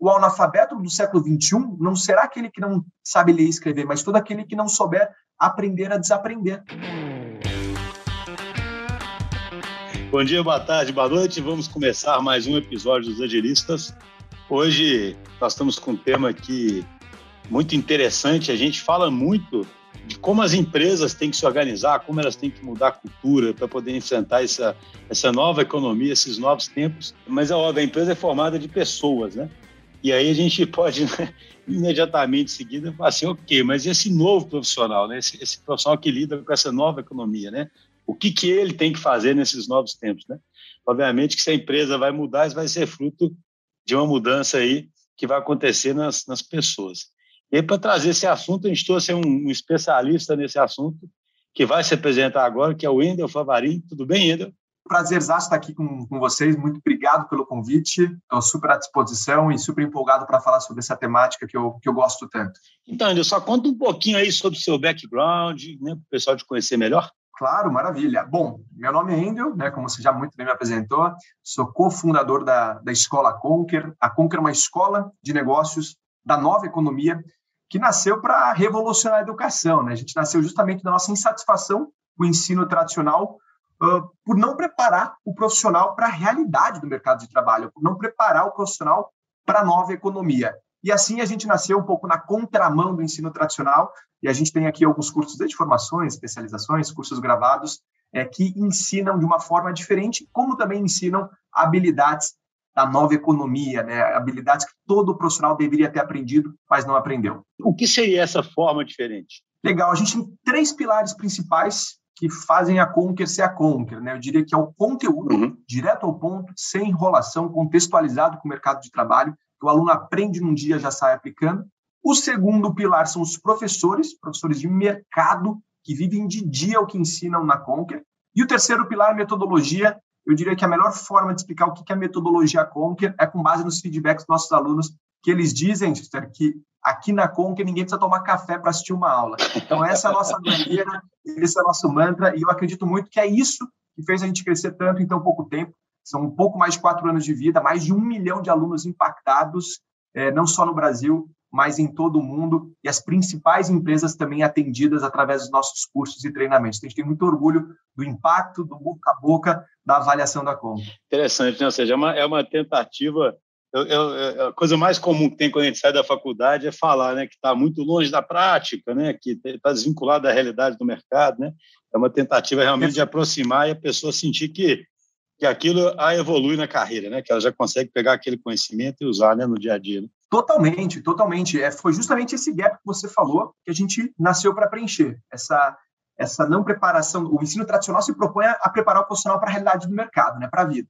o analfabeto do século XXI não será aquele que não sabe ler e escrever, mas todo aquele que não souber aprender a desaprender. Bom dia, boa tarde, boa noite. Vamos começar mais um episódio dos Agilistas. Hoje nós estamos com um tema aqui muito interessante. A gente fala muito de como as empresas têm que se organizar, como elas têm que mudar a cultura para poder enfrentar essa, essa nova economia, esses novos tempos. Mas é óbvio, a empresa é formada de pessoas, né? E aí a gente pode né, imediatamente em seguida falar assim, ok, mas esse novo profissional, né? Esse, esse, profissional que lida com essa nova economia, né? O que, que ele tem que fazer nesses novos tempos, né? Obviamente que se a empresa vai mudar, isso vai ser fruto de uma mudança aí que vai acontecer nas, nas pessoas. E aí, para trazer esse assunto, a gente trouxe um, um, especialista nesse assunto, que vai se apresentar agora, que é o Endel Favarin. Tudo bem, Endel? Prazer estar aqui com, com vocês. Muito obrigado pelo convite. Estou super à disposição e super empolgado para falar sobre essa temática que eu, que eu gosto tanto. Então, Endel, só conta um pouquinho aí sobre o seu background, né, para o pessoal te conhecer melhor. Claro, maravilha. Bom, meu nome é Endel, né, como você já muito bem me apresentou, sou cofundador da, da escola Conquer. A Conquer é uma escola de negócios da nova economia que nasceu para revolucionar a educação. Né? A gente nasceu justamente da nossa insatisfação com o ensino tradicional uh, por não preparar o profissional para a realidade do mercado de trabalho, por não preparar o profissional para a nova economia. E assim a gente nasceu um pouco na contramão do ensino tradicional, e a gente tem aqui alguns cursos de formações, especializações, cursos gravados, é, que ensinam de uma forma diferente, como também ensinam habilidades da nova economia, né? habilidades que todo profissional deveria ter aprendido, mas não aprendeu. O que seria essa forma diferente? Legal, a gente tem três pilares principais que fazem a Conquer ser a Conquer. Né? Eu diria que é o conteúdo, uhum. direto ao ponto, sem enrolação, contextualizado com o mercado de trabalho, que o aluno aprende num dia já sai aplicando. O segundo pilar são os professores, professores de mercado, que vivem de dia o que ensinam na Conquer. E o terceiro pilar é metodologia, eu diria que a melhor forma de explicar o que é a metodologia Conquer é com base nos feedbacks dos nossos alunos, que eles dizem, Sister, que aqui na Conquer ninguém precisa tomar café para assistir uma aula. Então, essa é a nossa maneira, esse é o nosso mantra, e eu acredito muito que é isso que fez a gente crescer tanto em tão pouco tempo. São um pouco mais de quatro anos de vida, mais de um milhão de alunos impactados, é, não só no Brasil, mas em todo o mundo, e as principais empresas também atendidas através dos nossos cursos e treinamentos. Então, a gente tem muito orgulho do impacto, do boca a boca, da avaliação da conta. Interessante, né? ou seja, é uma, é uma tentativa. Eu, eu, a coisa mais comum que tem quando a gente sai da faculdade é falar né, que está muito longe da prática, né, que está desvinculado da realidade do mercado. Né? É uma tentativa realmente de aproximar e a pessoa sentir que, que aquilo a evolui na carreira, né, que ela já consegue pegar aquele conhecimento e usar né, no dia a dia. Né? Totalmente, totalmente. É, foi justamente esse gap que você falou que a gente nasceu para preencher. Essa, essa não preparação. O ensino tradicional se propõe a, a preparar o profissional para a realidade do mercado, né, para a vida.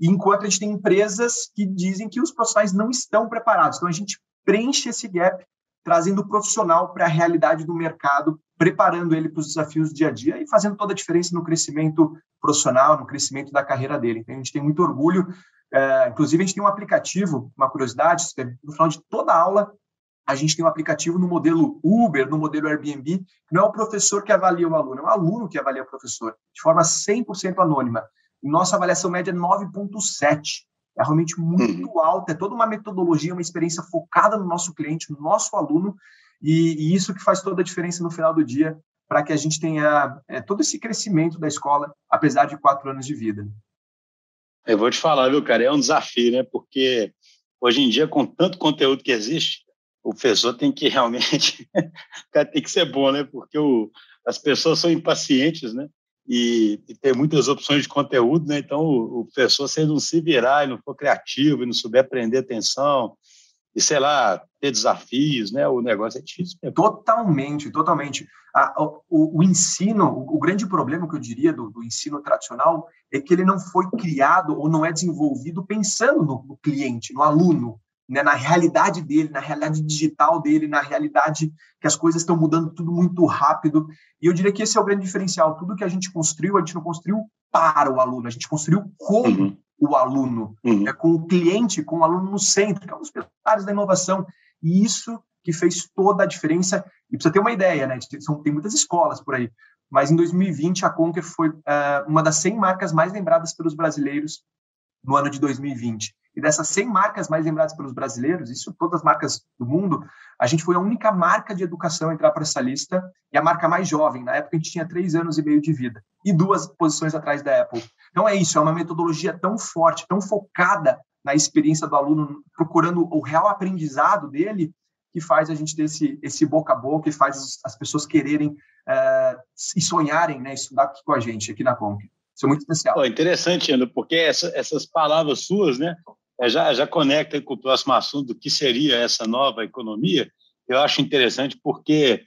Enquanto a gente tem empresas que dizem que os profissionais não estão preparados. Então a gente preenche esse gap trazendo o profissional para a realidade do mercado, preparando ele para os desafios do dia a dia e fazendo toda a diferença no crescimento profissional, no crescimento da carreira dele. Então a gente tem muito orgulho é, inclusive, a gente tem um aplicativo, uma curiosidade, no final de toda aula, a gente tem um aplicativo no modelo Uber, no modelo Airbnb, não é o professor que avalia o aluno, é o aluno que avalia o professor, de forma 100% anônima. Nossa avaliação média é 9,7. É realmente muito uhum. alta, é toda uma metodologia, uma experiência focada no nosso cliente, no nosso aluno, e, e isso que faz toda a diferença no final do dia, para que a gente tenha é, todo esse crescimento da escola, apesar de quatro anos de vida. Eu vou te falar, viu, cara, é um desafio, né? Porque hoje em dia, com tanto conteúdo que existe, o professor tem que realmente cara, tem que ser bom, né? Porque o, as pessoas são impacientes, né? E, e, tem muitas opções de conteúdo, né? Então, o, o professor, se ele não se virar e não for criativo e não souber prender atenção, e sei lá, ter desafios, né? O negócio é difícil. Mesmo. Totalmente, totalmente. A, o, o, ensino, o, o, grande problema que eu diria do, do, ensino tradicional é que ele não foi criado ou não é desenvolvido pensando no cliente, no aluno, né? na realidade dele, na realidade digital dele, na realidade que as coisas estão mudando tudo muito rápido. E eu diria que esse é o grande diferencial. Tudo que a gente construiu, a gente não construiu para o aluno, a gente construiu como uhum o aluno, uhum. é com o cliente, com o aluno no centro, que é um dos pilares da inovação. E isso que fez toda a diferença. E precisa ter uma ideia, né? Tem muitas escolas por aí. Mas em 2020, a Conquer foi uh, uma das 100 marcas mais lembradas pelos brasileiros no ano de 2020. que dessas 100 marcas mais lembradas pelos brasileiros, isso todas as marcas do mundo, a gente foi a única marca de educação a entrar para essa lista e a marca mais jovem. Na época, a gente tinha três anos e meio de vida e duas posições atrás da Apple. Então, é isso, é uma metodologia tão forte, tão focada na experiência do aluno, procurando o real aprendizado dele, que faz a gente ter esse, esse boca a boca e faz as pessoas quererem uh, e sonharem né, estudar aqui com a gente, aqui na Conk. Isso é muito especial. Pô, interessante, Ana, porque essa, essas palavras suas né, é, já, já conectam com o próximo assunto que seria essa nova economia. Eu acho interessante porque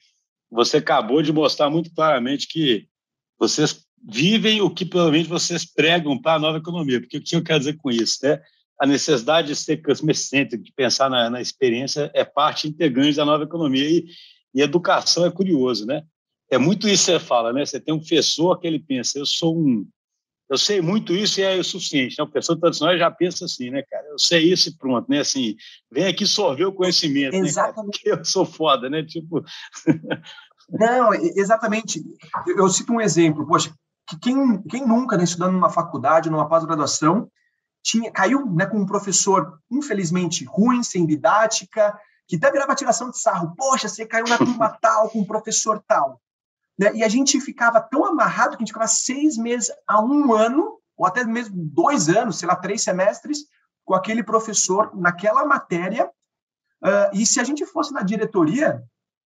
você acabou de mostrar muito claramente que vocês vivem o que provavelmente vocês pregam para a nova economia. Porque o que eu quero dizer com isso? Né? a necessidade de ser customer de pensar na, na experiência, é parte integrante da nova economia. E, e educação é curioso, né? É muito isso que você fala, né? Você tem um professor que ele pensa, eu sou um. Eu sei muito isso e é o suficiente. Né? O professor tradicional já pensa assim, né, cara? Eu sei isso e pronto, né? Assim, vem aqui sorver o conhecimento, exatamente. né, eu sou foda, né? Tipo. Não, exatamente. Eu cito um exemplo. Poxa, quem, quem nunca, né, estudando numa faculdade, numa pós-graduação, tinha, caiu né, com um professor, infelizmente, ruim, sem didática, que até virava tiração de sarro. Poxa, você caiu na turma tal, com um professor tal. Né? E a gente ficava tão amarrado que a gente ficava seis meses a um ano, ou até mesmo dois anos, sei lá, três semestres, com aquele professor naquela matéria. Uh, e se a gente fosse na diretoria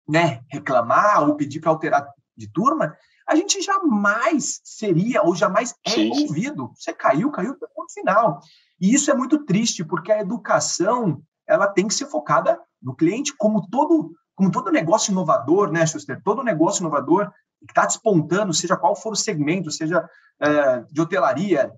né, reclamar ou pedir para alterar de turma, a gente jamais seria ou jamais é sim, ouvido. Você caiu, caiu no final. E isso é muito triste, porque a educação ela tem que ser focada no cliente, como todo, como todo negócio inovador, né, Schuster? Todo negócio inovador que está despontando, seja qual for o segmento, seja é, de hotelaria,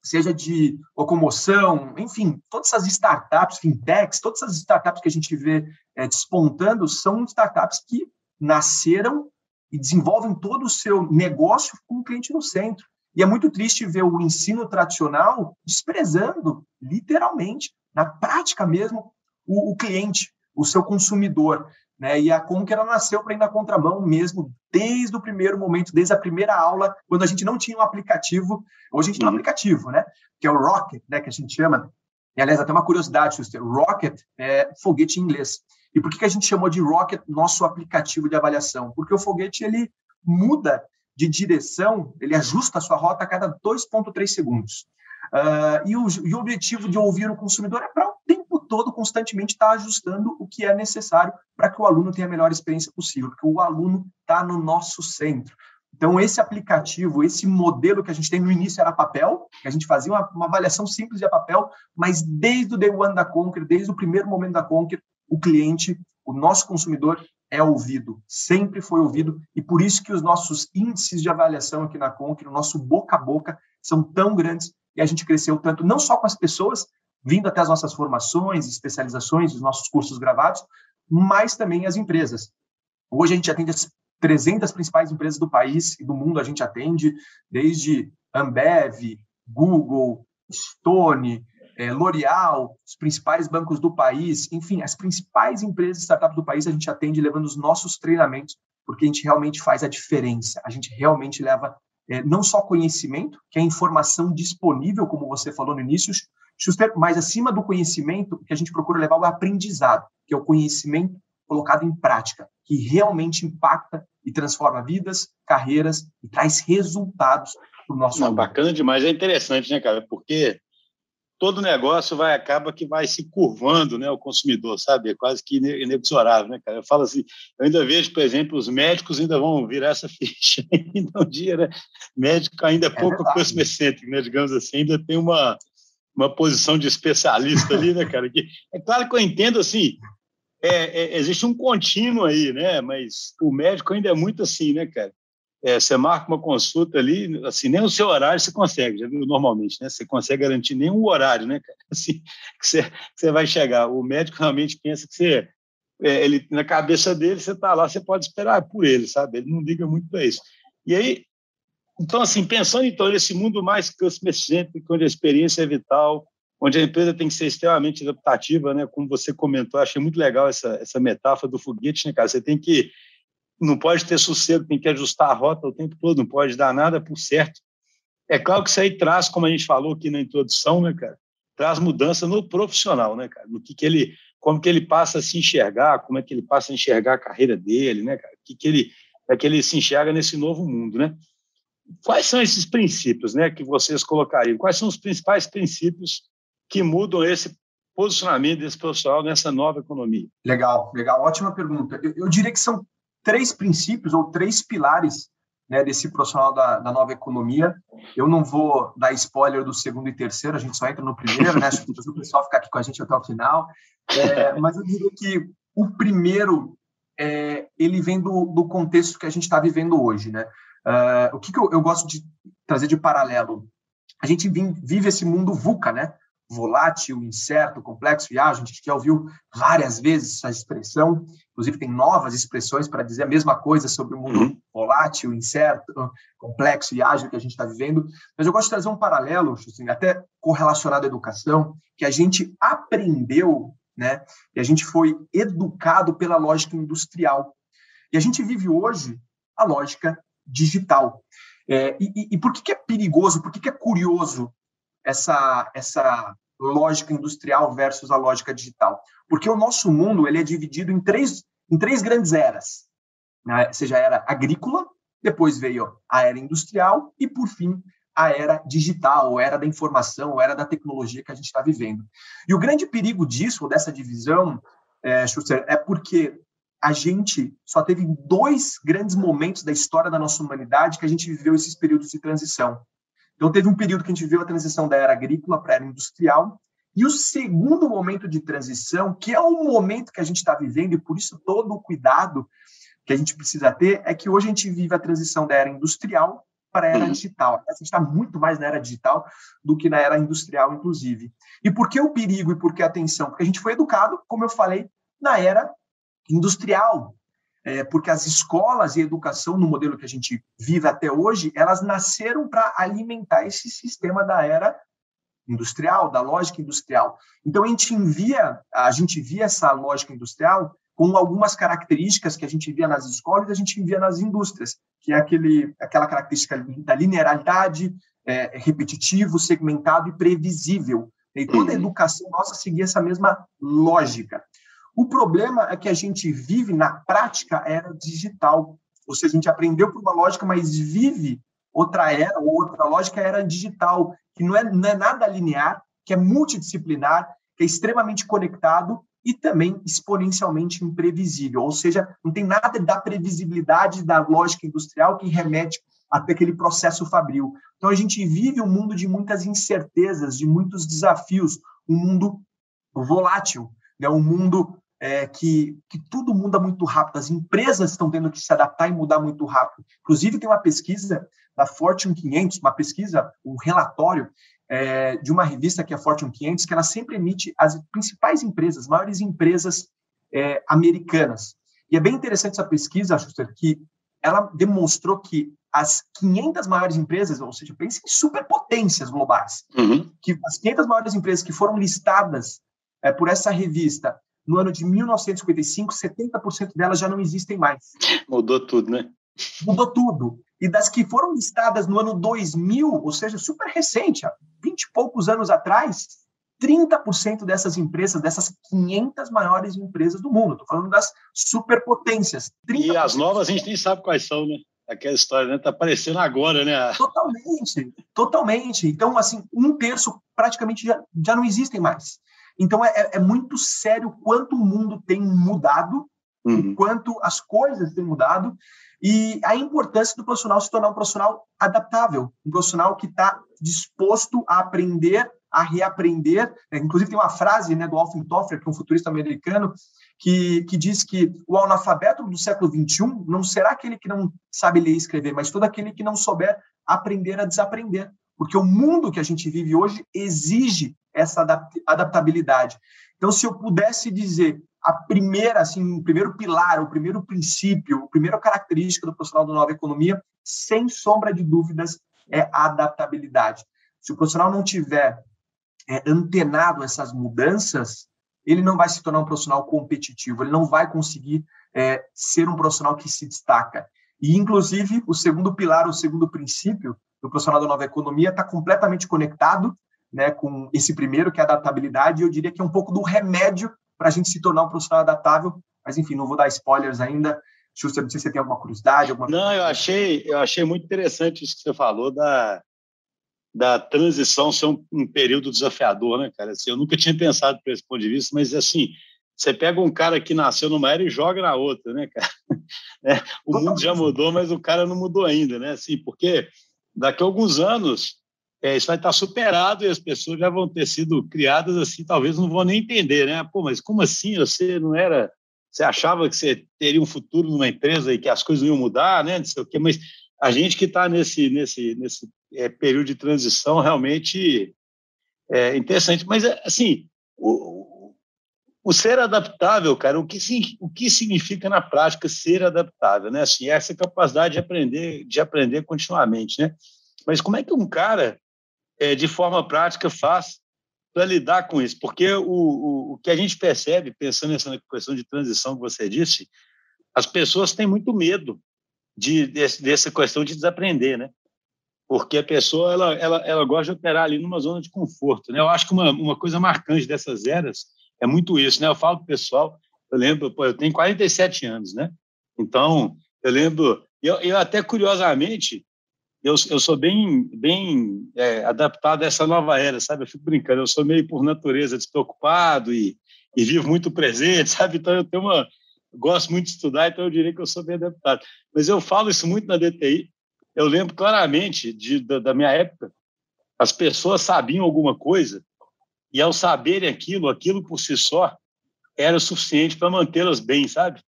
seja de locomoção, enfim, todas essas startups, fintechs, todas essas startups que a gente vê é, despontando são startups que nasceram e desenvolvem todo o seu negócio com o cliente no centro. E é muito triste ver o ensino tradicional desprezando, literalmente, na prática mesmo, o, o cliente, o seu consumidor. Né? E a Conquer ela nasceu para ir na contramão mesmo, desde o primeiro momento, desde a primeira aula, quando a gente não tinha um aplicativo. Hoje a gente tem um uhum. aplicativo, né? que é o Rocket, né? que a gente chama. E, aliás, até uma curiosidade, Schuster, Rocket é foguete em inglês. E por que, que a gente chamou de Rocket nosso aplicativo de avaliação? Porque o foguete ele muda de direção, ele ajusta a sua rota a cada 2,3 segundos. Uh, e, o, e, o, objetivo de ouvir o consumidor é para o tempo todo, constantemente, estar tá ajustando o que é necessário para que o aluno tenha a melhor experiência possível, porque o aluno está no nosso centro. Então, esse aplicativo, esse modelo que a gente tem no início era papel, que a gente fazia uma, uma avaliação simples de papel, mas desde o day one da Conquer, desde o primeiro momento da Conquer, o cliente, o nosso consumidor é ouvido, sempre foi ouvido, e por isso que os nossos índices de avaliação aqui na Conquer, o nosso boca a boca, são tão grandes e a gente cresceu tanto, não só com as pessoas vindo até as nossas formações, especializações, os nossos cursos gravados, mas também as empresas. Hoje a gente atende as 300 principais empresas do país e do mundo, a gente atende desde Ambev, Google, Stone, é, L'Oréal, os principais bancos do país, enfim, as principais empresas e startups do país, a gente atende levando os nossos treinamentos, porque a gente realmente faz a diferença. A gente realmente leva é, não só conhecimento, que é informação disponível, como você falou no início, Schuster, mas acima do conhecimento, que a gente procura levar o aprendizado, que é o conhecimento colocado em prática, que realmente impacta e transforma vidas, carreiras e traz resultados para o nosso Não, Bacana demais, é interessante, né, cara? Porque todo negócio vai acaba que vai se curvando, né, o consumidor, sabe? É quase que inexorável, né, cara? Eu falo assim, eu ainda vejo, por exemplo, os médicos ainda vão virar essa ficha ainda um dia, né? Médico ainda é, é pouco customer centric, né, digamos assim, ainda tem uma uma posição de especialista ali, né, cara? Que, é claro que eu entendo assim, é, é, existe um contínuo aí, né? Mas o médico ainda é muito assim, né, cara? é, você marca uma consulta ali, assim, nem o seu horário você consegue, já viu normalmente, né? Você consegue garantir o horário, né, Assim, que você, que você vai chegar. O médico realmente pensa que você, é, ele, na cabeça dele, você está lá, você pode esperar por ele, sabe? Ele não liga muito para isso. E aí, então, assim, pensando então nesse mundo mais customer-centric, onde a experiência é vital, onde a empresa tem que ser extremamente adaptativa, né? Como você comentou, achei muito legal essa, essa metáfora do foguete, né, cara? Você tem que não pode ter sossego, tem que ajustar a rota o tempo todo, não pode dar nada por certo. É claro que isso aí traz, como a gente falou aqui na introdução, né, cara, traz mudança no profissional, né, cara? No que, que ele, como que ele passa a se enxergar, como é que ele passa a enxergar a carreira dele, né, cara? O que, que ele é que ele se enxerga nesse novo mundo, né? Quais são esses princípios, né, que vocês colocariam? Quais são os principais princípios que mudam esse posicionamento desse profissional nessa nova economia? Legal, legal, ótima pergunta. Eu, eu diria que são três princípios ou três pilares né, desse profissional da, da, nova economia. Eu não vou dar spoiler do segundo e terceiro, a gente só entra no primeiro, né? Que o pessoal ficar aqui com a gente até o final. É, mas eu diria que o primeiro, é, ele vem do, do, contexto que a gente está vivendo hoje, né? Uh, o que, que eu, eu, gosto de trazer de paralelo? A gente vive esse mundo VUCA, né? volátil, incerto, complexo e ágil. A gente já ouviu várias vezes essa expressão, inclusive tem novas expressões para dizer a mesma coisa sobre o mundo uhum. volátil, incerto, complexo e ágil que a gente está vivendo. Mas eu gosto de trazer um paralelo, assim, até correlacionado à educação, que a gente aprendeu, né? E a gente foi educado pela lógica industrial. E a gente vive hoje a lógica digital. É, e, e, por que, que é perigoso, por que, que é curioso essa, essa lógica industrial versus a lógica digital? Porque o nosso mundo ele é dividido em três, em três grandes eras. Né? Seja a era agrícola, depois veio a era industrial e, por fim, a era digital, ou era da informação, ou era da tecnologia que a gente está vivendo. E o grande perigo disso, dessa divisão, é, Schuster, é porque a gente só teve dois grandes momentos da história da nossa humanidade que a gente viveu esses períodos de transição. Então, teve um período que a gente viu a transição da era agrícola para a era industrial, e o segundo momento de transição, que é o momento que a gente está vivendo, e por isso todo o cuidado que a gente precisa ter, é que hoje a gente vive a transição da era industrial para a era uhum. digital. A gente está muito mais na era digital do que na era industrial, inclusive. E por que o perigo e por que a atenção? Porque a gente foi educado, como eu falei, na era industrial, é, porque as escolas e a educação, no modelo que a gente vive até hoje, elas nasceram para alimentar esse sistema da era industrial, da lógica industrial. Então a gente envia, a gente via essa lógica industrial com algumas características que a gente via nas escolas e a gente via nas indústrias, que é aquele, aquela característica da linearidade, é, repetitivo, segmentado e previsível. E toda a uhum. educação nossa seguia essa mesma lógica. O problema é que a gente vive, na prática, era digital. Ou seja, a gente aprendeu por uma lógica, mas vive outra era, ou outra lógica, era digital, que não é, não é nada linear, que é multidisciplinar, que é extremamente conectado e também exponencialmente imprevisível. Ou seja, não tem nada da previsibilidade da lógica industrial que remete até aquele processo fabril. Então, a gente vive um mundo de muitas incertezas, de muitos desafios, um mundo volátil, né? um mundo é, que, que tudo muda muito rápido, as empresas estão tendo que se adaptar e mudar muito rápido. Inclusive, tem uma pesquisa da Fortune 500, uma pesquisa, um relatório é, de uma revista que é a Fortune 500, que ela sempre emite as principais empresas, as maiores empresas é, americanas. E é bem interessante essa pesquisa, Schuster, que ela demonstrou que as 500 maiores empresas, ou seja, pense em superpotências globais, uhum. que as 500 maiores empresas que foram listadas é, por essa revista no ano de 1955, 70% delas já não existem mais. Mudou tudo, né? Mudou tudo. E das que foram listadas no ano 2000, ou seja, super recente, há 20 e poucos anos atrás, 30% dessas empresas, dessas 500 maiores empresas do mundo, estou falando das superpotências. E as novas a gente nem sabe quais são, né? Aquela história, né? Está aparecendo agora, né? Totalmente, totalmente. Então, assim, um terço praticamente já, já não existem mais. Então, é, é, é muito sério quanto o mundo tem mudado, uhum. quanto as coisas têm mudado, e a importância do profissional se tornar um profissional adaptável, um profissional que está disposto a aprender, a reaprender. É, inclusive, tem uma frase né, do Alvin Toffler, que é um futurista americano, que, que diz que o analfabeto do século XXI não será aquele que não sabe ler e escrever, mas todo aquele que não souber aprender a desaprender. Porque o mundo que a gente vive hoje exige essa adaptabilidade. Então, se eu pudesse dizer a primeira, assim, o primeiro pilar, o primeiro princípio, a primeira característica do profissional da nova economia, sem sombra de dúvidas, é a adaptabilidade. Se o profissional não tiver é, antenado essas mudanças, ele não vai se tornar um profissional competitivo, ele não vai conseguir é, ser um profissional que se destaca. E, inclusive, o segundo pilar, o segundo princípio do profissional da nova economia está completamente conectado né, com esse primeiro, que é a adaptabilidade, e eu diria que é um pouco do remédio para a gente se tornar um profissional adaptável, mas enfim, não vou dar spoilers ainda. Xuxa, não sei se você tem alguma curiosidade. Alguma... Não, eu achei, eu achei muito interessante isso que você falou da, da transição ser um, um período desafiador, né, cara? Assim, eu nunca tinha pensado por esse ponto de vista, mas assim, você pega um cara que nasceu numa era e joga na outra, né, cara? É, o mundo já mudou, mas o cara não mudou ainda, né? Assim, porque daqui a alguns anos é, isso vai estar superado e as pessoas já vão ter sido criadas assim, talvez não vão nem entender, né? Pô, mas como assim você não era você achava que você teria um futuro numa empresa e que as coisas iam mudar, né? Não sei o quê, mas a gente que está nesse, nesse, nesse é, período de transição realmente é interessante. Mas, assim, o, o ser adaptável, cara, o que, o que significa na prática ser adaptável, né? Assim, essa capacidade de aprender, de aprender continuamente, né? Mas como é que um cara, é, de forma prática, faz para lidar com isso, porque o, o, o, que a gente percebe, pensando nessa questão de transição que você disse, as pessoas têm muito medo de, de dessa questão de desaprender, né? Porque a pessoa ela, ela, ela gosta de operar ali numa zona de conforto, né? Eu acho que uma, uma coisa marcante dessas eras é muito isso, né? Eu falo para o pessoal, eu lembro, pô, eu tenho 47 anos, né? Então, eu lembro, eu, eu até curiosamente, eu, eu sou bem, bem é, adaptado a essa nova era, sabe? Eu fico brincando, eu sou meio por natureza despreocupado e, e vivo muito presente, sabe? Então eu tenho uma gosto muito de estudar, então eu diria que eu sou bem adaptado. Mas eu falo isso muito na DTI. Eu lembro claramente de, da, da minha época, as pessoas sabiam alguma coisa e ao saberem aquilo, aquilo por si só era o suficiente para mantê-las bem, sabe?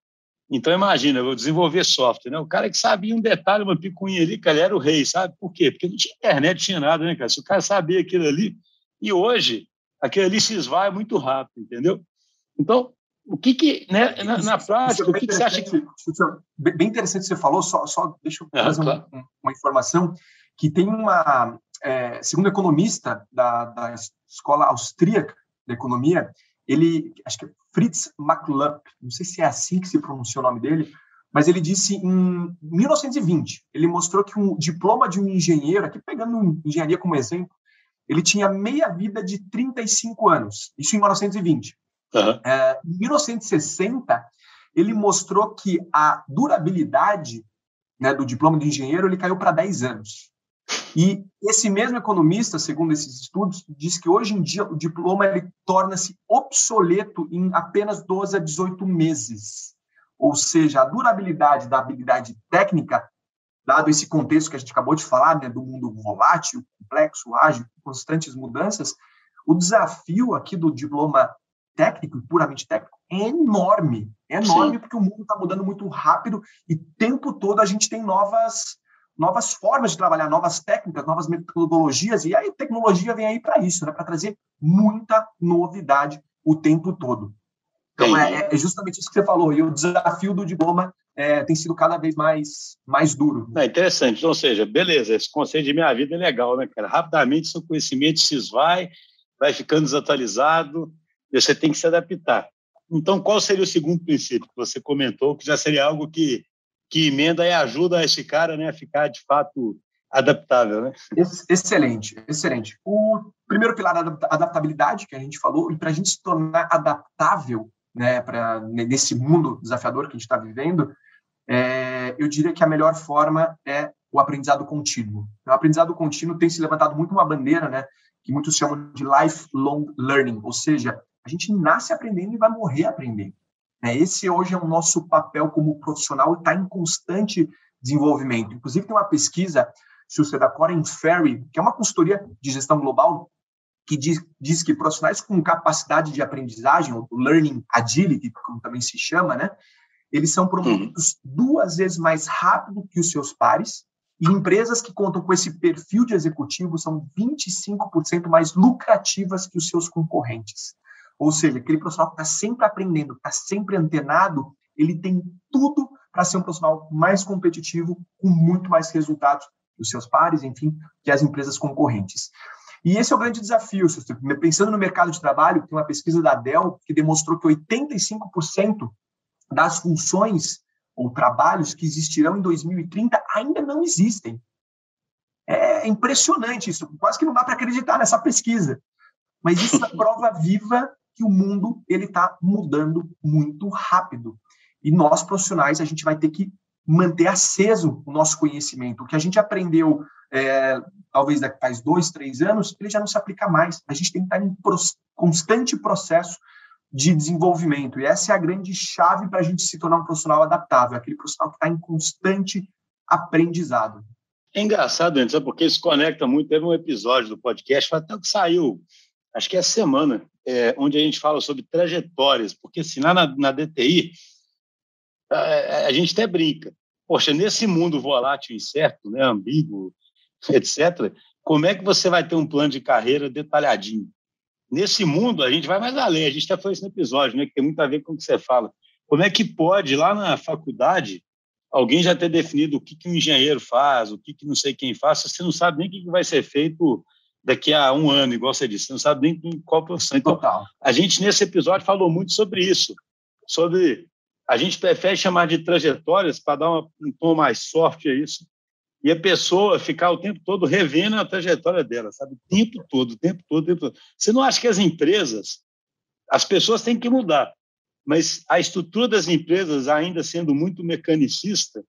Então, imagina, eu vou desenvolver software, né? O cara que sabia um detalhe, uma picuinha ali, cara, era o rei, sabe? Por quê? Porque não tinha internet, não tinha nada, né, cara? Se o cara sabia aquilo ali, e hoje, aquilo ali se esvai muito rápido, entendeu? Então, o que que, né, na, na prática, o que, que você acha que... Bem interessante você falou, só, só deixa eu fazer claro. um, uma informação, que tem uma, é, segundo economista da, da escola austríaca de economia, ele, acho que é Fritz MacLup, não sei se é assim que se pronuncia o nome dele, mas ele disse em 1920, ele mostrou que um diploma de um engenheiro, aqui pegando engenharia como exemplo, ele tinha meia vida de 35 anos, isso em 1920. Uhum. É, em 1960, ele mostrou que a durabilidade né, do diploma de engenheiro ele caiu para 10 anos. E esse mesmo economista, segundo esses estudos, diz que hoje em dia o diploma ele torna-se obsoleto em apenas 12 a 18 meses. Ou seja, a durabilidade da habilidade técnica, dado esse contexto que a gente acabou de falar, né, do mundo volátil, complexo, ágil, constantes mudanças, o desafio aqui do diploma técnico, puramente técnico, é enorme. É enorme Sim. porque o mundo está mudando muito rápido e o tempo todo a gente tem novas novas formas de trabalhar, novas técnicas, novas metodologias, e a tecnologia vem aí para isso, né, para trazer muita novidade o tempo todo. Então, é, é, justamente isso que você falou, e o desafio do diploma é, tem sido cada vez mais, mais duro. É interessante, ou seja, beleza, esse conceito de minha vida é legal, né, cara? Rapidamente seu conhecimento se esvai, vai ficando desatualizado, e você tem que se adaptar. Então, qual seria o segundo princípio que você comentou, que já seria algo que que emenda e ajuda esse cara né, a ficar de fato adaptável. Né? Excelente, excelente. O primeiro pilar da adaptabilidade que a gente falou, e para a gente se tornar adaptável né, pra, nesse mundo desafiador que a gente está vivendo, é, eu diria que a melhor forma é o aprendizado contínuo. O aprendizado contínuo tem se levantado muito uma bandeira, né, que muitos chamam de lifelong learning, ou seja, a gente nasce aprendendo e vai morrer aprendendo. Né? Esse hoje é o nosso papel como profissional e está em constante desenvolvimento. Inclusive, tem uma pesquisa, se da Coren Ferry, que é uma consultoria de gestão global, que diz, diz que profissionais com capacidade de aprendizagem, ou learning agility, como também se chama, né, eles são promovidos uhum. duas vezes mais rápido que os seus pares, e empresas que contam com esse perfil de executivo são 25% mais lucrativas que os seus concorrentes. Ou seja, aquele profissional que está sempre aprendendo, está sempre antenado, ele tem tudo para ser um profissional mais competitivo, com muito mais resultados dos seus pares, enfim, que as empresas concorrentes. E esse é o grande desafio. Pensando no mercado de trabalho, tem uma pesquisa da Dell que demonstrou que 85% das funções ou trabalhos que existirão em 2030 ainda não existem. É impressionante isso, quase que não dá para acreditar nessa pesquisa. mas isso é prova viva que o mundo ele está mudando muito rápido. E nós, profissionais, a gente vai ter que manter aceso o nosso conhecimento. O que a gente aprendeu, é, talvez daqui faz dois, três anos, ele já não se aplica mais. A gente tem que estar em constante processo de desenvolvimento. E essa é a grande chave para a gente se tornar um profissional adaptável, aquele profissional que está em constante aprendizado. É engraçado, Anderson, porque isso conecta muito. Teve um episódio do podcast, até que saiu, acho que é semana, é, onde a gente fala sobre trajetórias, porque assim, lá na, na DTI, a, a, gente até brinca. Poxa, nesse mundo volátil, incerto, né, ambíguo, etc., como é que você vai ter um plano de carreira detalhadinho? Nesse mundo, a gente vai mais além. A gente até falou isso no episódio, né, que tem muito a ver com o que você fala. Como é que pode, lá na faculdade, alguém já ter definido o que, que um engenheiro faz, o que, que não sei quem faz, você não sabe nem o que, que vai ser feito daqui a um ano, igual você disse, você não sabe nem qual profissão. Então, Total. a gente, nesse episódio, falou muito sobre isso, sobre a gente prefere chamar de trajetórias para dar uma, um tom mais soft a isso, e a pessoa ficar o tempo todo revendo a trajetória dela, sabe? O tempo todo, o tempo todo, o tempo todo. Você não acha que as empresas, as pessoas têm que mudar, mas a estrutura das empresas, ainda sendo muito mecanicista,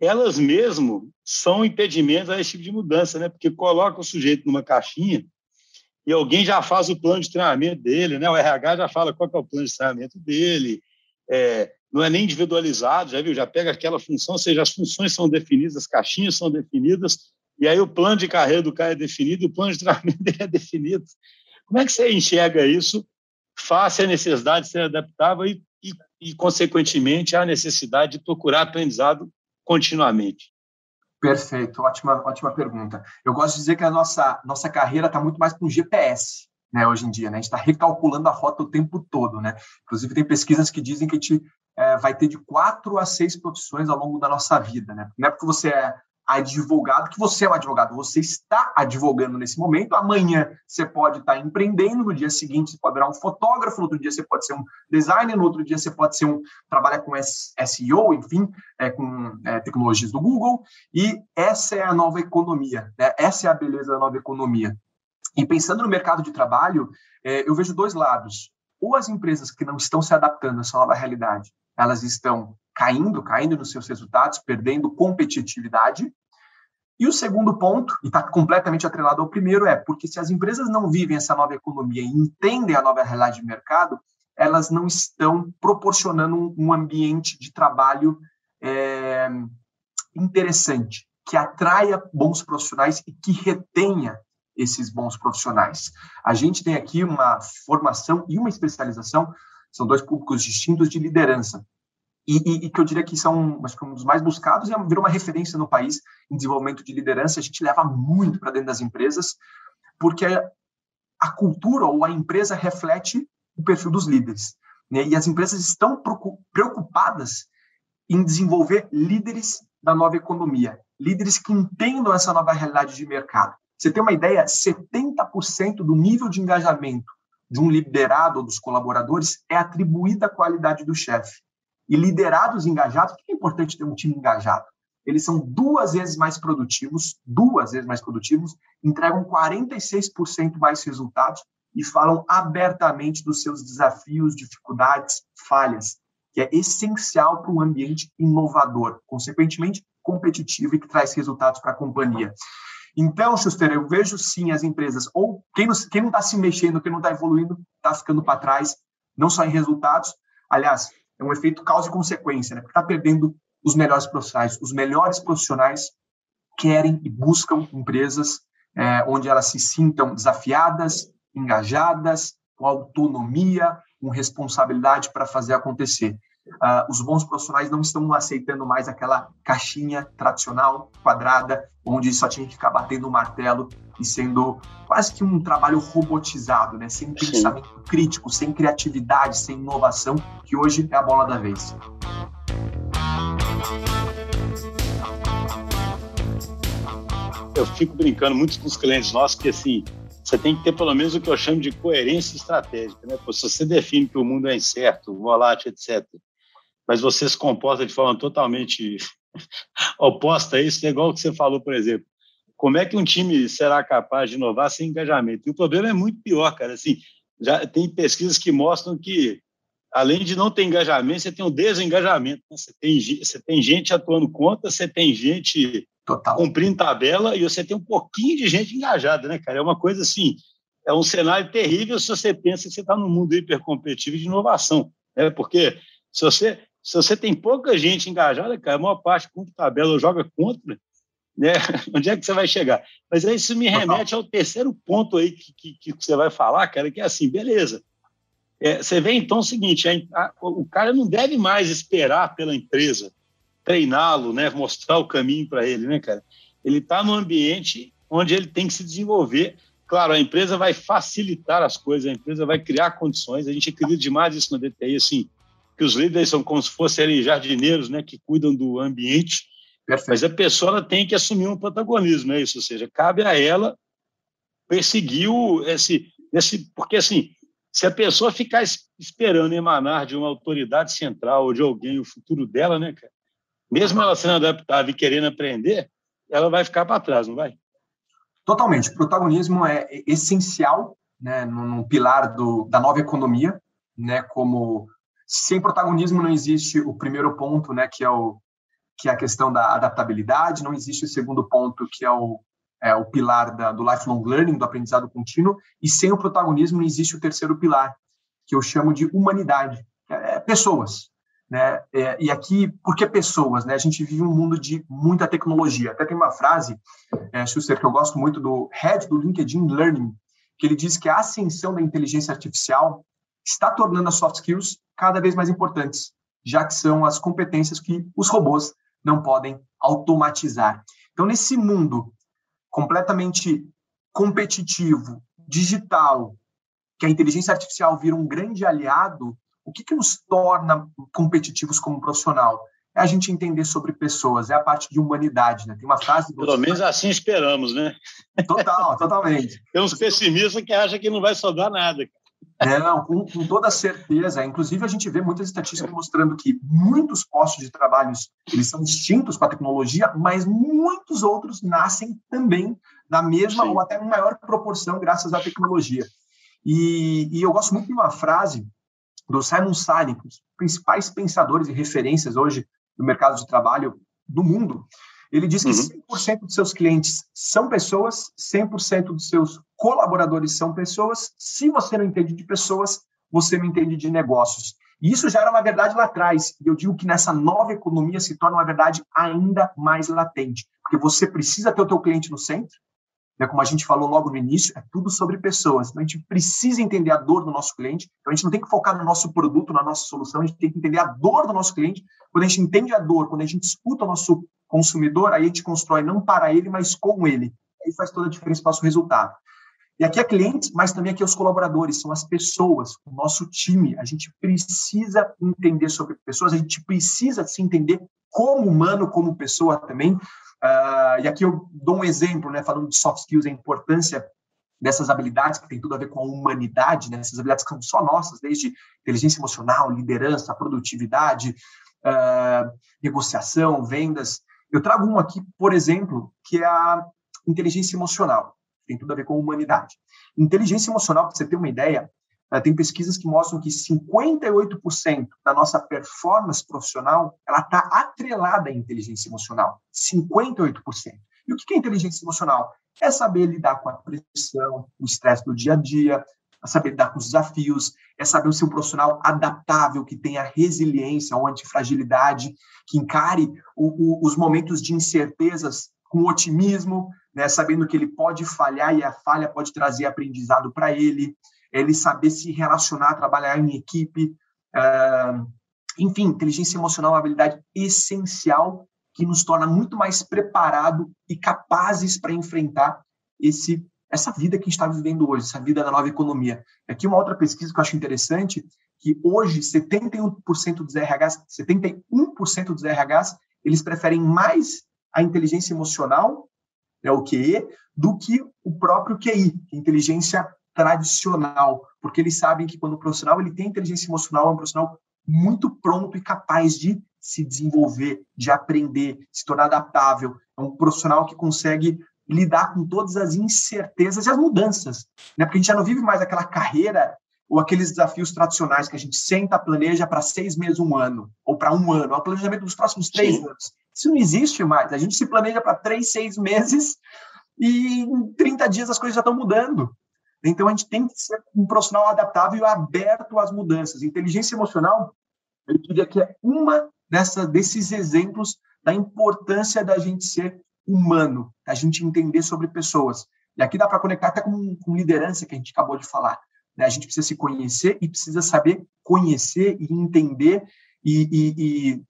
elas mesmo são impedimentos a esse tipo de mudança, né? Porque coloca o sujeito numa caixinha e alguém já faz o plano de treinamento dele, né? O RH já fala qual é o plano de treinamento dele, é, não é nem individualizado, já viu? Já pega aquela função, ou seja, as funções são definidas, as caixinhas são definidas, e aí o plano de carreira do cara é definido, o plano de treinamento dele é definido. Como é que você enxerga isso face à necessidade de ser adaptável e, e, e consequentemente, à necessidade de procurar aprendizado continuamente? Perfeito, ótima, ótima pergunta. Eu gosto de dizer que a nossa, nossa carreira está muito mais para um GPS, né, hoje em dia. Né? A gente está recalculando a rota o tempo todo. Né? Inclusive, tem pesquisas que dizem que a gente é, vai ter de quatro a seis profissões ao longo da nossa vida. Né? Não é porque você é advogado que você é um advogado, você está advogando nesse momento. Amanhã você pode estar empreendendo, no dia seguinte você pode virar um fotógrafo, no outro dia você pode ser um designer, no outro dia você pode ser um trabalhar com SEO, enfim, é, com é, tecnologias do Google. E essa é a nova economia, né? essa é a beleza da nova economia. E pensando no mercado de trabalho, é, eu vejo dois lados. Ou as empresas que não estão se adaptando a essa nova realidade, elas estão caindo, caindo nos seus resultados, perdendo competitividade. E o segundo ponto, e está completamente atrelado ao primeiro, é porque se as empresas não vivem essa nova economia e entendem a nova realidade de mercado, elas não estão proporcionando um ambiente de trabalho é, interessante, que atraia bons profissionais e que retenha esses bons profissionais. A gente tem aqui uma formação e uma especialização, são dois públicos distintos de liderança e, e, e, que eu diria que são acho que um dos mais buscados e é virou uma referência no país em desenvolvimento de liderança. A gente leva muito para dentro das empresas, porque a cultura ou a empresa reflete o perfil dos líderes. Né? E as empresas estão preocupadas em desenvolver líderes da nova economia, líderes que entendam essa nova realidade de mercado. Você tem uma ideia? 70% do nível de engajamento de um liderado ou dos colaboradores é atribuída à qualidade do chefe. E liderados engajados, por que é importante ter um time engajado? Eles são duas vezes mais produtivos, duas vezes mais produtivos, entregam 46% mais resultados e falam abertamente dos seus desafios, dificuldades, falhas, que é essencial para um ambiente inovador, consequentemente competitivo e que traz resultados para a companhia. Então, Schuster, eu vejo sim as empresas, ou quem não está se mexendo, quem não está evoluindo, está ficando para trás, não só em resultados. Aliás, é um efeito causa e consequência, né? Porque está perdendo os melhores profissionais. Os melhores profissionais querem e buscam empresas é, onde elas se sintam desafiadas, engajadas, com autonomia, com responsabilidade para fazer acontecer. Uh, os bons profissionais não estão aceitando mais aquela caixinha tradicional, quadrada, onde só tinha que ficar batendo o martelo e sendo quase que um trabalho robotizado, né? sem pensamento Sim. crítico, sem criatividade, sem inovação, que hoje é a bola da vez. Eu fico brincando muito com os clientes nossos que assim, você tem que ter pelo menos o que eu chamo de coerência estratégica. Né? se você define que o mundo é incerto, volátil, etc., mas você se comporta de forma totalmente oposta a isso, é igual o que você falou, por exemplo. como é que um time será capaz de inovar sem engajamento? E o problema é muito pior, cara. Assim, já tem pesquisas que mostram que, além de não ter engajamento, você tem um desengajamento. Né? Você, tem, você tem gente atuando contra, você tem gente Total. cumprindo tabela e você tem um pouquinho de gente engajada, né, cara? É uma coisa assim, é um cenário terrível se você pensa que você está num mundo hipercompetitivo de inovação, né? Porque se você, se você tem pouca gente engajada, cara, a maior parte cumpre tabela ou joga contra, né? Onde é que você vai chegar? Mas aí isso me remete ao terceiro ponto aí que, que, que você vai falar, cara, que é assim, beleza. É, você vê então o seguinte: a, a, o cara não deve mais esperar pela empresa treiná-lo, né, mostrar o caminho para ele, né, cara? Ele está no ambiente onde ele tem que se desenvolver. Claro, a empresa vai facilitar as coisas, a empresa vai criar condições. A gente acredita demais isso na DTI, assim, que os líderes são como se fossem jardineiros, né, que cuidam do ambiente Perfeito. Mas a pessoa tem que assumir um protagonismo, é isso? Ou seja, cabe a ela perseguir o, esse, esse. Porque, assim, se a pessoa ficar esperando emanar de uma autoridade central ou de alguém o futuro dela, né, cara? Mesmo ela sendo adaptável e querendo aprender, ela vai ficar para trás, não vai? Totalmente. O protagonismo é essencial né, num pilar do, da nova economia, né, como sem protagonismo não existe o primeiro ponto, né, que é o que é a questão da adaptabilidade, não existe o segundo ponto, que é o, é, o pilar da, do lifelong learning, do aprendizado contínuo, e sem o protagonismo não existe o terceiro pilar, que eu chamo de humanidade, é, pessoas. Né? É, e aqui, por que pessoas? Né? A gente vive um mundo de muita tecnologia. Até tem uma frase, é, Schuster, que eu gosto muito do head do LinkedIn Learning, que ele diz que a ascensão da inteligência artificial está tornando as soft skills cada vez mais importantes, já que são as competências que os robôs não podem automatizar. Então, nesse mundo completamente competitivo, digital, que a inteligência artificial vira um grande aliado, o que, que nos torna competitivos como profissional? É a gente entender sobre pessoas, é a parte de humanidade, né? Tem uma frase... Do... Pelo menos assim esperamos, né? Total, totalmente. Tem uns pessimistas que acham que não vai sobrar nada. É, não, com, com, toda certeza. Inclusive, a gente vê muitas estatísticas mostrando que muitos postos de trabalho eles são extintos com a tecnologia, mas muitos outros nascem também na mesma Sim. ou até em maior proporção graças à tecnologia. E, e, eu gosto muito de uma frase do Simon Sinek, um dos principais pensadores e referências hoje no mercado de trabalho do mundo, ele diz que uhum. 100% dos seus clientes são pessoas, 100% dos seus colaboradores são pessoas. Se você não entende de pessoas, você não entende de negócios. E isso já era uma verdade lá atrás. E eu digo que nessa nova economia se torna uma verdade ainda mais latente. Porque você precisa ter o teu cliente no centro, né, como a gente falou logo no início, é tudo sobre pessoas. Então, a gente precisa entender a dor do nosso cliente. Então, a gente não tem que focar no nosso produto, na nossa solução, a gente tem que entender a dor do nosso cliente. Quando a gente entende a dor, quando a gente escuta o nosso consumidor, aí a gente constrói não para ele, mas com ele. Aí faz toda a diferença para o nosso resultado. E aqui é clientes, mas também aqui é os colaboradores, são as pessoas, o nosso time. A gente precisa entender sobre pessoas, a gente precisa se entender como humano, como pessoa também. Uh, e aqui eu dou um exemplo, né, falando de soft skills, a importância dessas habilidades que tem tudo a ver com a humanidade, né, essas habilidades que são só nossas, desde inteligência emocional, liderança, produtividade, uh, negociação, vendas. Eu trago um aqui, por exemplo, que é a inteligência emocional tem tudo a ver com humanidade. Inteligência emocional, para você ter uma ideia, eh, tem pesquisas que mostram que 58% da nossa performance profissional ela está atrelada à inteligência emocional. 58%. E o que é inteligência emocional? É saber lidar com a pressão, o estresse do dia a dia, é saber lidar com os desafios, é saber ser um profissional adaptável, que tenha resiliência ou antifragilidade, que encare o, o, os momentos de incertezas com otimismo, né, sabendo que ele pode falhar e a falha pode trazer aprendizado para ele, ele saber se relacionar, trabalhar em equipe, uh, enfim, inteligência emocional é uma habilidade essencial que nos torna muito mais preparado e capazes para enfrentar esse essa vida que a gente está vivendo hoje, essa vida da nova economia. Aqui uma outra pesquisa que eu acho interessante, que hoje 71% dos RHs, 71% dos RHs, eles preferem mais a inteligência emocional né, o QE, do que o próprio QI, é inteligência tradicional, porque eles sabem que quando o profissional ele tem inteligência emocional, é um profissional muito pronto e capaz de se desenvolver, de aprender, se tornar adaptável. É um profissional que consegue lidar com todas as incertezas e as mudanças, né? Porque a gente já não vive mais aquela carreira ou aqueles desafios tradicionais que a gente senta, planeja para seis meses, um ano, ou para um ano, é o planejamento dos próximos três Sim. anos. Isso não existe mais. A gente se planeja para três, seis meses e em 30 dias as coisas já estão mudando. Então a gente tem que ser um profissional adaptável e aberto às mudanças. Inteligência emocional, eu diria que é uma dessa, desses exemplos da importância da gente ser humano, da gente entender sobre pessoas. E aqui dá para conectar até com, com liderança que a gente acabou de falar. Né? A gente precisa se conhecer e precisa saber conhecer e entender e, e,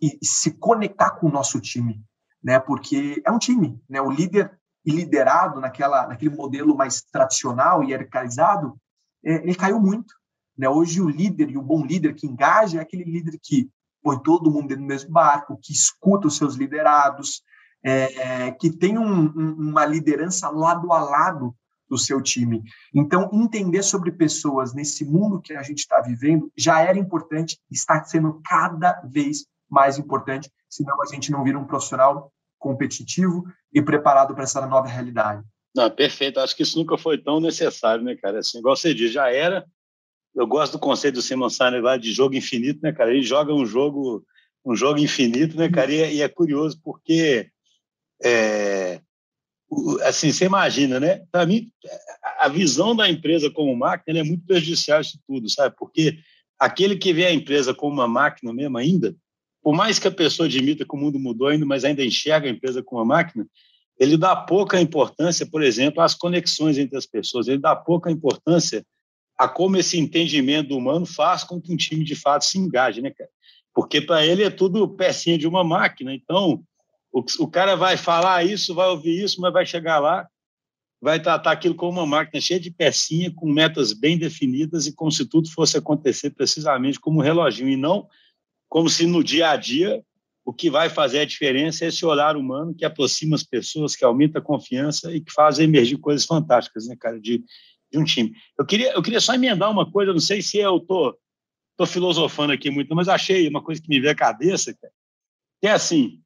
e, e se conectar com o nosso time, né? Porque é um time, né? O líder e liderado naquela, naquele modelo mais tradicional e hierarquizado, é, ele caiu muito. Né? Hoje o líder e o bom líder que engaja é aquele líder que põe todo mundo do mesmo barco, que escuta os seus liderados, é, que tem um, um, uma liderança lado a lado do seu time. Então, entender sobre pessoas nesse mundo que a gente está vivendo já era importante, está sendo cada vez mais importante, senão a gente não vira um profissional competitivo e preparado para essa nova realidade. Não, perfeito. Acho que isso nunca foi tão necessário, né, cara? Assim, igual você diz, já era. Eu gosto do conceito do Simon Sinek lá de jogo infinito, né, cara? Ele joga um jogo, um jogo infinito, né, cara? E, é, e é curioso porque é, assim, você imagina, né? Para mim, a visão da empresa como máquina é muito prejudicial isso tudo, sabe? Porque aquele que vê a empresa como uma máquina mesmo ainda, por mais que a pessoa admita que o mundo mudou ainda, mas ainda enxerga a empresa como uma máquina, ele dá pouca importância, por exemplo, às conexões entre as pessoas, ele dá pouca importância a como esse entendimento humano faz com que um time de fato se engaje, né, cara? Porque para ele é tudo pecinha de uma máquina, então o, o cara vai falar isso, vai ouvir isso, mas vai chegar lá, vai tratar aquilo como uma máquina cheia de pecinha, com metas bem definidas e como se tudo fosse acontecer precisamente como um reloginho, e não como se no dia a dia o que vai fazer a diferença é esse olhar humano que aproxima as pessoas, que aumenta a confiança e que faz emergir coisas fantásticas, né, cara, de, de um time. Eu queria, eu queria só emendar uma coisa, não sei se eu tô, tô filosofando aqui muito, mas achei uma coisa que me veio à cabeça, cara, que é assim,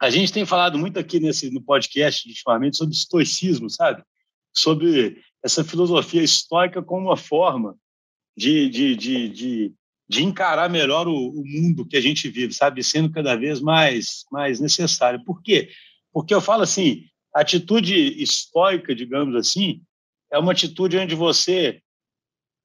a gente tem falado muito aqui nesse no podcast ultimamente sobre estoicismo, sabe? Sobre essa filosofia estoica como uma forma de, de, de, de, de encarar melhor o, o, mundo que a gente vive, sabe? Sendo cada vez mais, mais necessário. Por quê? Porque eu falo assim, a atitude estoica, digamos assim, é uma atitude onde você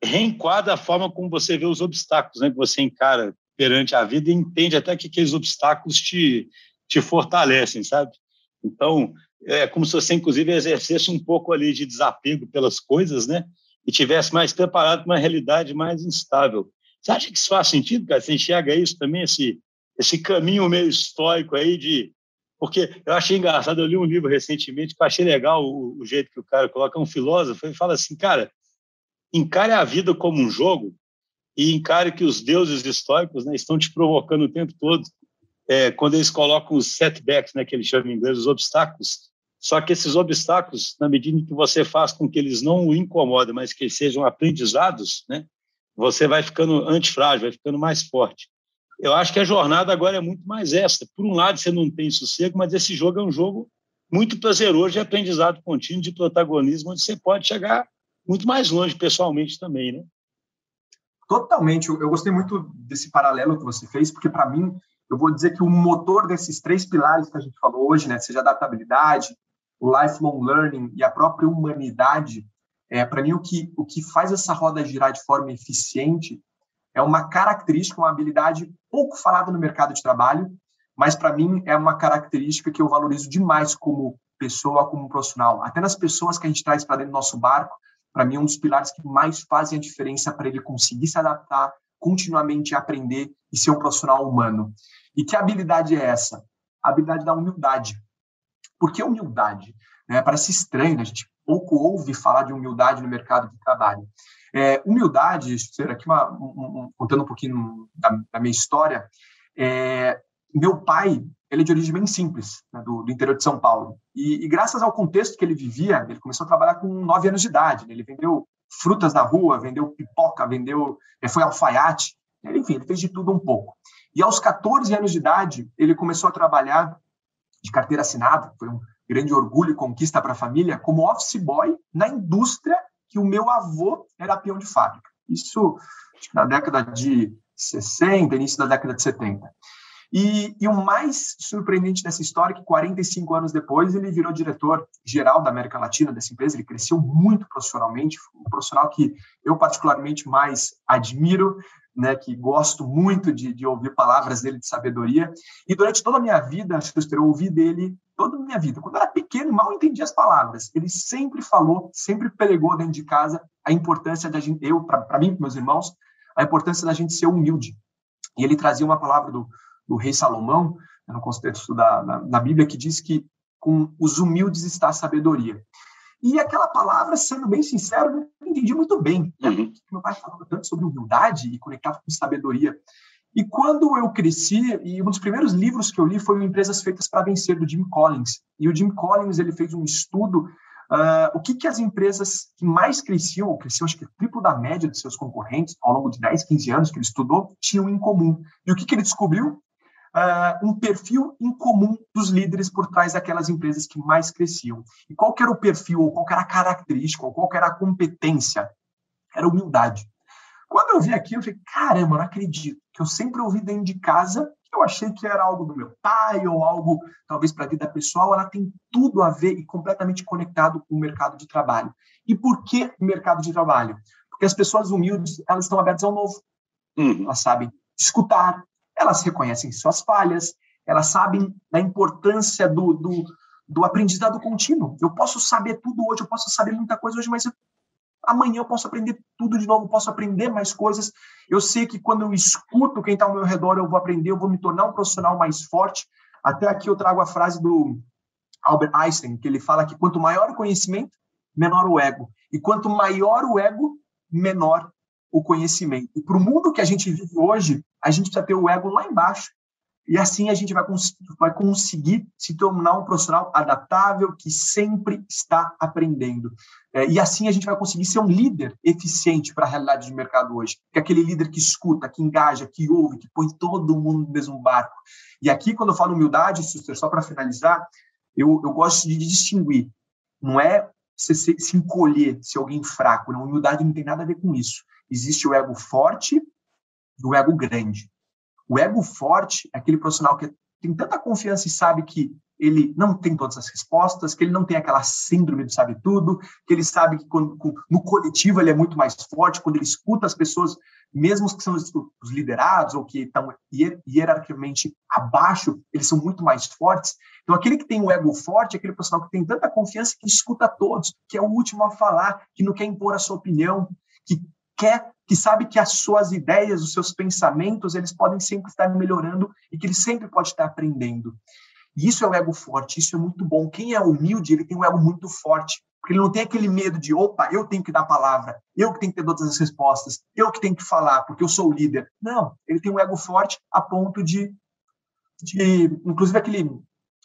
reenquadra a forma como você vê os obstáculos, né? Que você encara perante a vida e entende até que aqueles obstáculos te te fortalecem, sabe? Então, é como se você, inclusive, exercesse um pouco ali de desapego pelas coisas, né? E tivesse mais preparado para uma realidade mais instável. Você acha que isso faz sentido, cara? Você enxerga isso também, esse, esse caminho meio estoico aí de... Porque eu achei engraçado, eu li um livro recentemente que eu achei legal o, o jeito que o cara coloca, é um filósofo, ele fala assim, cara, encare a vida como um jogo e encare que os deuses históricos né, estão te provocando o tempo todo é, quando eles colocam os setbacks, né, que eles chamam em inglês, os obstáculos, só que esses obstáculos, na medida em que você faz com que eles não o incomodem, mas que sejam aprendizados, né, você vai ficando antifrágil, vai ficando mais forte. Eu acho que a jornada agora é muito mais essa. Por um lado, você não tem sossego, mas esse jogo é um jogo muito prazeroso de aprendizado contínuo, de protagonismo, onde você pode chegar muito mais longe pessoalmente também, né? Totalmente. Eu gostei muito desse paralelo que você fez, porque para mim eu vou dizer que o motor desses três pilares que a gente falou hoje, né, seja adaptabilidade, o lifelong learning e a própria humanidade, é, para mim o que, o que faz essa roda girar de forma eficiente é uma característica, uma habilidade pouco falada no mercado de trabalho, mas para mim é uma característica que eu valorizo demais como pessoa, como profissional. Até nas pessoas que a gente traz para dentro do nosso barco, para mim é um dos pilares que mais fazem a diferença para ele conseguir se adaptar, continuamente aprender e ser um profissional humano. E que habilidade é essa? A habilidade da humildade. Por que humildade? É, parece estranho, né? a gente pouco ouve falar de humildade no mercado de trabalho. É, humildade, ser aqui uma, um, um, contando um pouquinho da, da minha história, é, meu pai, ele é de origem bem simples, né, do, do, interior de São Paulo. E, e, graças ao contexto que ele vivia, ele começou a trabalhar com nove anos de idade. Né? Ele vendeu frutas na rua, vendeu pipoca, vendeu, eh, foi alfaiate, enfim, ele fez de tudo um pouco. E aos 14 anos de idade, ele começou a trabalhar de carteira assinada, foi um, grande orgulho e conquista para a família, como office boy na indústria que o meu avô era peão de fábrica. Isso na década de 60, início da década de 70. E, e, o mais surpreendente dessa história é que 45 anos depois ele virou diretor geral da América Latina dessa empresa, ele cresceu muito profissionalmente, um profissional que eu particularmente mais admiro, né, que gosto muito de, de ouvir palavras dele de sabedoria, e durante toda a minha vida, Schuster, eu ouvi dele toda a minha vida. Quando eu era pequeno, mal entendia as palavras. Ele sempre falou, sempre pregou dentro de casa a importância da gente, eu, para mim, meus irmãos, a importância da gente ser humilde. E ele trazia uma palavra do do rei Salomão, no contexto da, da Bíblia, que diz que com os humildes está a sabedoria. E aquela palavra, sendo bem sincero, eu não entendi muito bem. Né? Uhum. Meu pai falava tanto sobre humildade e conectava com sabedoria. E quando eu cresci, e um dos primeiros livros que eu li foi Empresas Feitas para Vencer, do Jim Collins. E o Jim Collins ele fez um estudo Uh, o que, que as empresas que mais cresciam, cresciam acho que triplo da média de seus concorrentes ao longo de 10, 15 anos que ele estudou, tinham em comum. E o que, que ele descobriu? Uh, um perfil em comum dos líderes por trás daquelas empresas que mais cresciam. E qual era o perfil, ou qual era a característica, ou qual era a competência? Era humildade. Quando eu vi aquilo, eu falei, caramba, não acredito, que eu sempre ouvi dentro de casa, eu achei que era algo do meu pai, ou algo talvez para a vida pessoal, ela tem tudo a ver e completamente conectado com o mercado de trabalho. E por que o mercado de trabalho? Porque as pessoas humildes, elas estão abertas ao novo. Uhum. Elas sabem escutar, elas reconhecem suas falhas, elas sabem da importância do, do, do aprendizado contínuo. Eu posso saber tudo hoje, eu posso saber muita coisa hoje, mas eu, amanhã eu posso aprender tudo de novo, posso aprender mais coisas. Eu sei que quando eu escuto quem está ao meu redor, eu vou aprender, eu vou me tornar um profissional mais forte. Até aqui eu trago a frase do Albert Einstein, que ele fala que quanto maior o conhecimento, menor o ego. E quanto maior o ego, menor o conhecimento. E para o mundo que a gente vive hoje, a gente precisa ter o ego lá embaixo. E assim a gente vai, cons vai conseguir se tornar um profissional adaptável, que sempre está aprendendo. É, e assim a gente vai conseguir ser um líder eficiente para a realidade de mercado hoje. Que é aquele líder que escuta, que engaja, que ouve, que põe todo mundo no mesmo barco. E aqui, quando eu falo humildade, só para finalizar, eu, eu gosto de distinguir. Não é se, se encolher, ser alguém fraco. Não, humildade não tem nada a ver com isso. Existe o ego forte e o ego grande. O ego forte é aquele profissional que tem tanta confiança e sabe que ele não tem todas as respostas, que ele não tem aquela síndrome de sabe tudo, que ele sabe que quando, no coletivo ele é muito mais forte, quando ele escuta as pessoas, mesmo que são os liderados ou que estão hierarquicamente abaixo, eles são muito mais fortes. Então, aquele que tem o ego forte é aquele profissional que tem tanta confiança que escuta todos, que é o último a falar, que não quer impor a sua opinião, que quer, que sabe que as suas ideias, os seus pensamentos, eles podem sempre estar melhorando e que ele sempre pode estar aprendendo. E isso é o ego forte, isso é muito bom. Quem é humilde, ele tem um ego muito forte, porque ele não tem aquele medo de, opa, eu tenho que dar a palavra, eu que tenho que ter todas as respostas, eu que tenho que falar, porque eu sou o líder. Não, ele tem um ego forte a ponto de, de inclusive aquele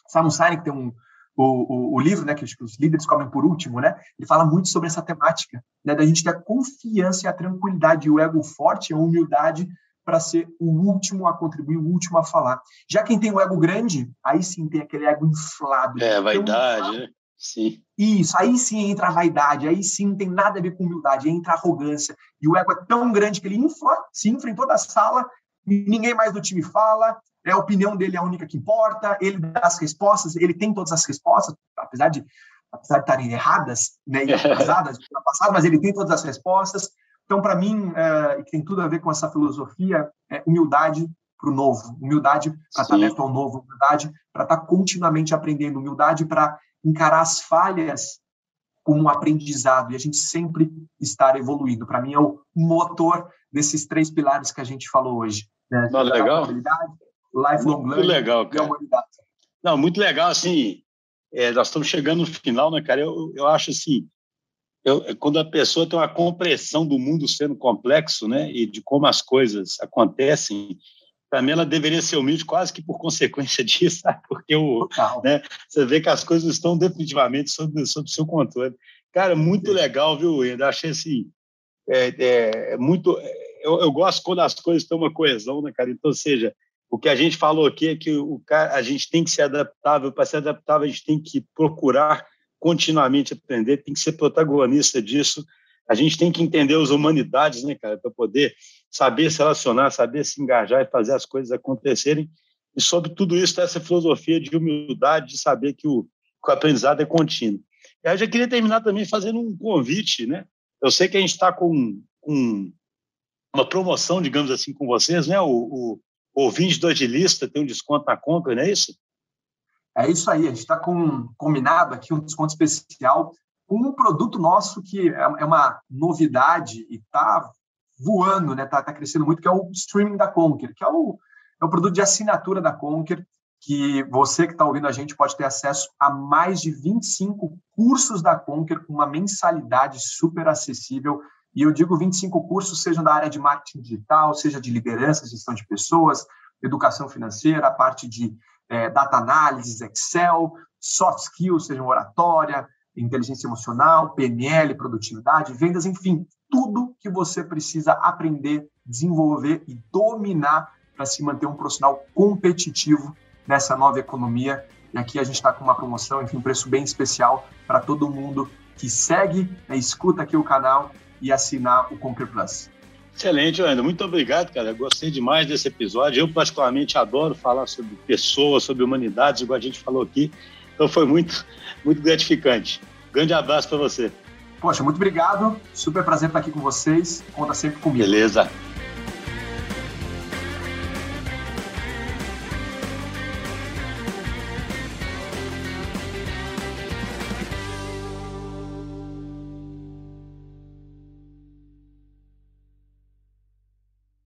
Simon Sinek tem um, o, o, o, livro, né, que os líderes comem por último, né, ele fala muito sobre essa temática, né, da gente ter a confiança e a tranquilidade e o ego forte, a humildade para ser o último a contribuir, o último a falar. Já quem tem o ego grande, aí sim tem aquele ego inflado. É, vaidade, né? Sim. Isso, aí sim entra a vaidade, aí sim não tem nada a ver com humildade, entra a arrogância. E o ego é tão grande que ele infla, se infla em toda a sala, ninguém mais do time fala, a opinião dele é a única que importa, ele dá as respostas, ele tem todas as respostas, apesar de apesar de estarem erradas, né, e atrasadas no passado, mas ele tem todas as respostas. Então, para mim, é, tem tudo a ver com essa filosofia, é humildade para o novo, humildade para estar aberto ao novo, humildade para estar continuamente aprendendo, humildade para encarar as falhas como um aprendizado e a gente sempre estar evoluindo. Para mim, é o motor desses três pilares que a gente falou hoje. Né? Não, legal. Lifelong learning legal, cara. Não, muito legal, assim, é, nós estamos chegando no final, né, cara? Eu, eu acho assim, eu, quando a pessoa tem uma compreensão do mundo sendo complexo, né, e de como as coisas acontecem, para mim ela deveria ser humilde quase que por consequência disso, sabe? porque o, né, você vê que as coisas estão definitivamente sob, sob seu controle. Cara, muito legal, viu, Eu Achei assim, é, é, é muito. Eu, eu, gosto quando as coisas têm uma coesão, né, cara? Então, seja, O que a gente falou aqui é que o a gente tem que ser adaptável. Para ser adaptável, a gente tem que procurar continuamente aprender, tem que ser protagonista disso. A gente tem que entender as humanidades, né, cara, para poder saber se relacionar, saber se engajar e fazer as coisas acontecerem. E sobre tudo isso, essa filosofia de humildade, de saber que o, que o aprendizado é contínuo. Eu já queria terminar também fazendo um convite, né? Eu sei que a gente está com, com, uma promoção, digamos assim, com vocês, né? O, o ouvinte do Agilista tem um desconto na compra, não é isso? É isso aí, a gente está com combinado aqui um desconto especial com um produto nosso que é, é uma novidade e está voando, né? Está tá crescendo muito, que é o streaming da Conquer, que é o, é o produto de assinatura da Conquer, que você que está ouvindo a gente pode ter acesso a mais de 25 cursos da Conquer com uma mensalidade super acessível. E eu digo 25 cursos, sejam da área de marketing digital, seja de liderança, gestão de pessoas, educação financeira, a parte de é, data análise, Excel, soft skills, seja oratória, inteligência emocional, PNL, produtividade, vendas, enfim, tudo que você precisa aprender, desenvolver e dominar para se manter um profissional competitivo nessa nova economia. E aqui a gente está com uma promoção, enfim, um preço bem especial para todo mundo que segue, né, escuta aqui o canal e assinar o Conquer Plus. Excelente, Wendel. Muito obrigado, cara. Gostei demais desse episódio. Eu, particularmente, adoro falar sobre pessoas, sobre humanidades, igual a gente falou aqui. Então, foi muito, muito gratificante. Grande abraço para você. Poxa, muito obrigado. Super prazer estar aqui com vocês. Conta sempre comigo. Beleza.